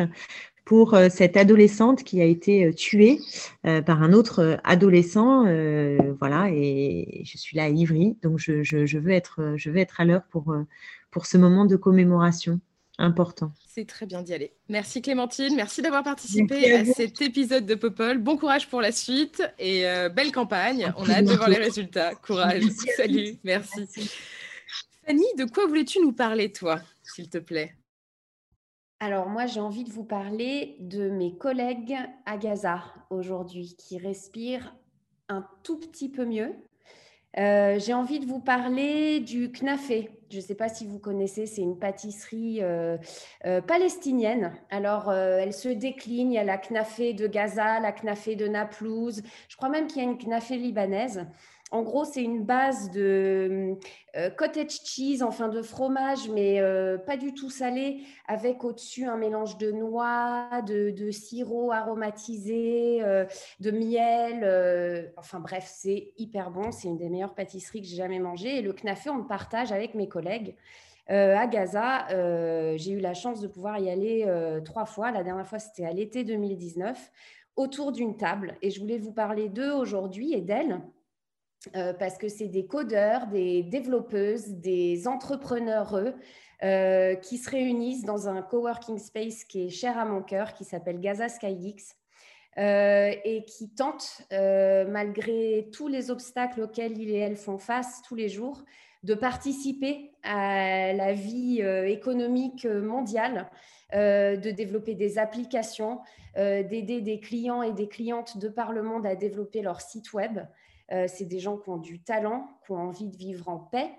B: pour euh, cette adolescente qui a été euh, tuée euh, par un autre adolescent. voilà, et je suis là à Ivry, donc je, je, veux, être, je veux être à l'heure pour, pour ce moment de commémoration important.
A: C'est très bien d'y aller. Merci Clémentine, merci d'avoir participé à, cet épisode de Popol. Bon courage pour la suite et euh, belle campagne. On a hâte de voir les résultats. Courage. Salut, merci. Fanny, de quoi voulais-tu nous parler, toi, s'il te plaît?
C: Alors moi, j'ai envie de vous parler de mes collègues à Gaza aujourd'hui qui respirent un tout petit peu mieux, euh, j'ai envie de vous parler du knafé. Je ne sais pas si vous connaissez, c'est une pâtisserie euh, euh, palestinienne. Alors, elle se décline. Il y a la knafé de Gaza, la knafé de Naplouse. Je crois même qu'il y a une knafé libanaise. En gros, c'est une base de euh, cottage cheese, enfin de fromage, mais euh, pas du tout salé, avec au-dessus un mélange de noix, de, sirop aromatisé, euh, de miel. enfin bref, c'est hyper bon. C'est une des meilleures pâtisseries que j'ai jamais mangées. Et le knafé, on le partage avec mes collègues. à Gaza, j'ai eu la chance de pouvoir y aller trois fois. La dernière fois, c'était à l'été 2019, autour d'une table. Et je voulais vous parler d'eux aujourd'hui et d'elles euh, parce que c'est des codeurs, des développeuses, des entrepreneurs euh, qui se réunissent dans un coworking space qui est cher à mon cœur, qui s'appelle Gaza Skygeeks. Euh, et qui tentent, malgré tous les obstacles auxquels ils et elles font face tous les jours, de participer à la vie économique mondiale, de développer des applications, d'aider des clients et des clientes de par le monde à développer leur site web, c'est des gens qui ont du talent, qui ont envie de vivre en paix.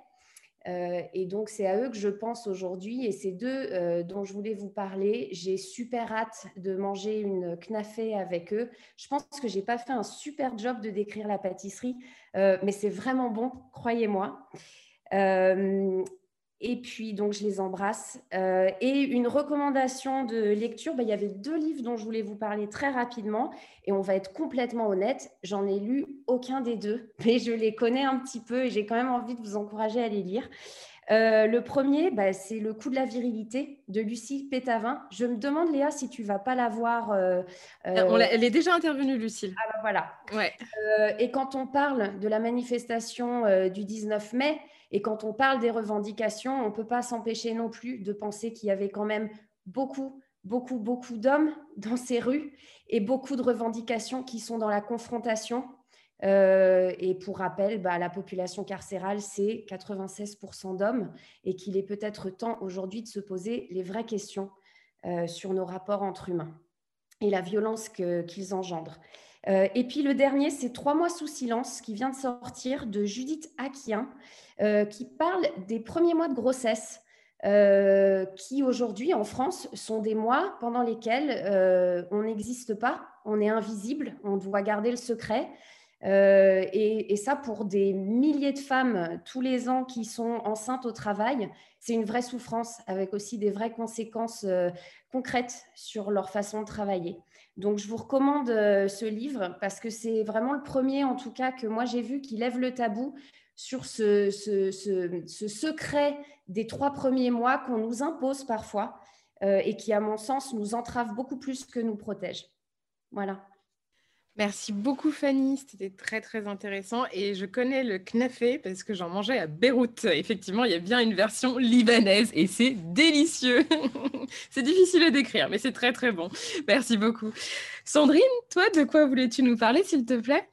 C: et donc, c'est à eux que je pense aujourd'hui. Et c'est d'eux dont je voulais vous parler. J'ai super hâte de manger une knafée avec eux. Je pense que je n'ai pas fait un super job de décrire la pâtisserie, mais c'est vraiment bon, croyez-moi. Et puis, donc, je les embrasse. Euh, et une recommandation de lecture, bah, il y avait deux livres dont je voulais vous parler très rapidement. Et on va être complètement honnête, j'en ai lu aucun des deux, [LAUGHS] mais je les connais un petit peu et j'ai quand même envie de vous encourager à les lire. Euh, le premier, bah, c'est Le coup de la virilité de Lucie Pétavin. Je me demande, Léa, si tu vas pas la voir. Euh,
A: elle est déjà intervenue, Lucille.
C: Ah bah voilà.
A: Ouais.
C: et quand on parle de la manifestation du 19 mai, et quand on parle des revendications, on ne peut pas s'empêcher non plus de penser qu'il y avait quand même beaucoup, beaucoup, beaucoup d'hommes [LAUGHS] dans ces rues et beaucoup de revendications qui sont dans la confrontation. Euh, et pour rappel, bah, la population carcérale, c'est 96% d'hommes et qu'il est peut-être temps aujourd'hui de se poser les vraies questions euh, sur nos rapports entre humains et la violence qu'ils engendrent. Euh, et puis le dernier, c'est Trois mois sous silence qui vient de sortir de Judith Aquien, euh, qui parle des premiers mois de grossesse. Euh, qui aujourd'hui en France sont des mois pendant lesquels on n'existe pas, on est invisible, on doit garder le secret. et, ça, pour des milliers de femmes tous les ans qui sont enceintes au travail, c'est une vraie souffrance avec aussi des vraies conséquences concrètes sur leur façon de travailler. Donc, je vous recommande euh, ce livre parce que c'est vraiment le premier, en tout cas, que moi j'ai vu qui lève le tabou sur ce, secret des trois premiers mois qu'on nous impose parfois euh, et qui, à mon sens, nous entrave beaucoup plus que nous protège. Voilà.
A: Merci beaucoup Fanny, c'était très très intéressant et je connais le knafé parce que j'en mangeais à Beyrouth. Effectivement, il y a bien une version libanaise et c'est délicieux. [LAUGHS] c'est difficile à décrire mais c'est très très bon. Merci beaucoup. Sandrine, toi de quoi voulais-tu nous parler s'il te plaît?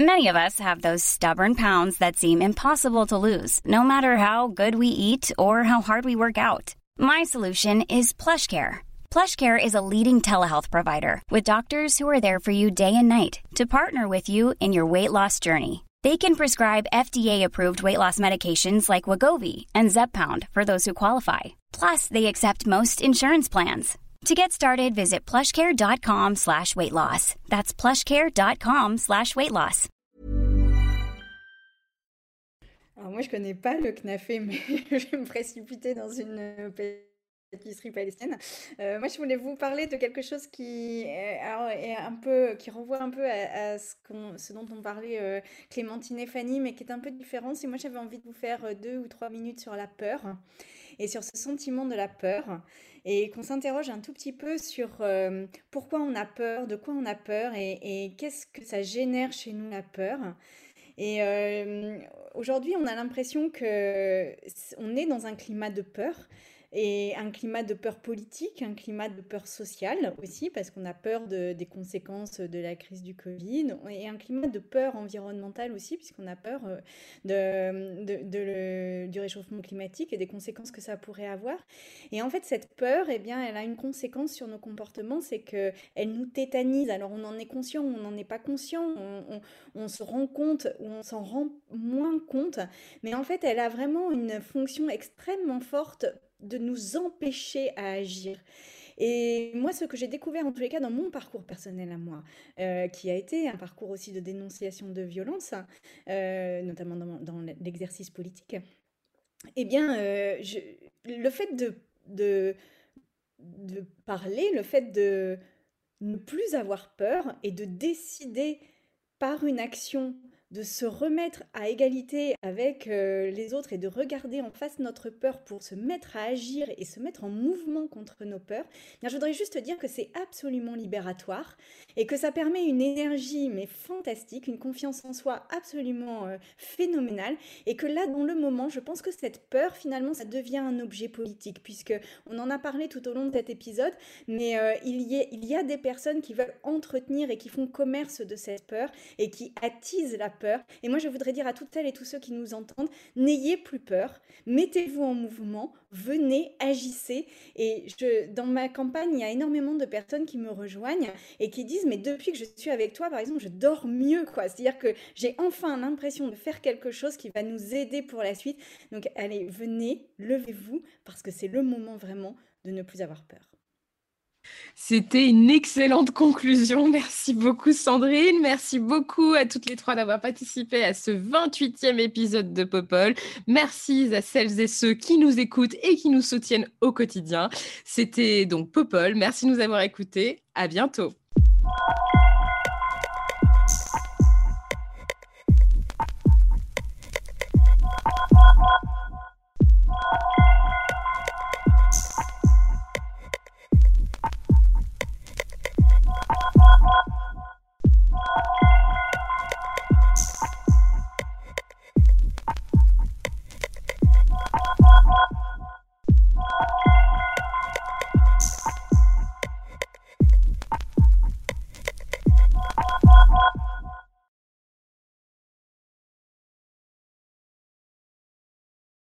E: Many of us have those stubborn pounds that seem impossible to lose, no matter how good we eat or how hard we work out. My solution is PlushCare. PlushCare is a leading telehealth provider with doctors who are there for you day and night to partner with you in your weight loss journey. They can prescribe FDA-approved weight loss medications like Wagovi and Zepbound for those who qualify. Plus, they accept most insurance plans. To get started, visit plushcare.com slash weight loss. That's plushcare.com slash weight loss.
D: Moi, je connais pas le knafé, mais [LAUGHS] je vais me précipiter dans une euh, pâtisserie palestinienne. Euh, moi, je voulais vous parler de quelque chose qui, est, un peu, qui renvoie un peu à, ce, dont on parlait euh, Clémentine et Fanny, mais qui est un peu différent. C'est moi, j'avais envie de vous faire euh, deux ou trois minutes sur la peur et sur ce sentiment de la peur et qu'on s'interroge un tout petit peu sur pourquoi on a peur, de quoi on a peur et, et qu'est-ce que ça génère chez nous la peur. Et aujourd'hui, on a l'impression que on est dans un climat de peur et un climat de peur politique, un climat de peur sociale aussi, parce qu'on a peur de, des conséquences de la crise du Covid, et un climat de peur environnementale aussi, puisqu'on a peur euh, de, de, de du réchauffement climatique et des conséquences que ça pourrait avoir. Et en fait, cette peur, eh bien, elle a une conséquence sur nos comportements, c'est qu'elle nous tétanise. Alors, on en est conscient on n'en est pas conscient, on, on, on se rend compte ou on s'en rend moins compte, mais en fait, elle a vraiment une fonction extrêmement forte de nous empêcher à agir. Et moi, ce que j'ai découvert, en tous les cas, dans mon parcours personnel à moi, euh, qui a été un parcours aussi de dénonciation de violence, euh, notamment dans, l'exercice politique, eh bien, euh, le fait de parler, le fait de ne plus avoir peur et de décider par une action de se remettre à égalité avec euh, les autres et de regarder en face notre peur pour se mettre à agir et se mettre en mouvement contre nos peurs, je voudrais juste dire que c'est absolument libératoire et que ça permet une énergie mais fantastique, une confiance en soi absolument euh, phénoménale et que là dans le moment, je pense que cette peur finalement ça devient un objet politique puisque on en a parlé tout au long de cet épisode, mais euh, il, y a, il y a des personnes qui veulent entretenir et qui font commerce de cette peur et qui attisent la peur. Et moi, je voudrais dire à toutes celles et tous ceux qui nous entendent, n'ayez plus peur, mettez-vous en mouvement, venez, agissez. Et je, dans ma campagne, il y a énormément de personnes qui me rejoignent et qui disent, mais depuis que je suis avec toi, par exemple, je dors mieux, quoi. C'est-à-dire que j'ai enfin l'impression de faire quelque chose qui va nous aider pour la suite. Donc, allez, venez, levez-vous, parce que c'est le moment vraiment de ne plus avoir peur.
A: C'était une excellente conclusion. [LAUGHS] Merci beaucoup Sandrine. Merci beaucoup à toutes les trois d'avoir participé à ce 28e épisode de Popol. Merci à celles et ceux qui nous écoutent et qui nous soutiennent au quotidien. C'était donc Popol. Merci de nous avoir écoutés. À bientôt.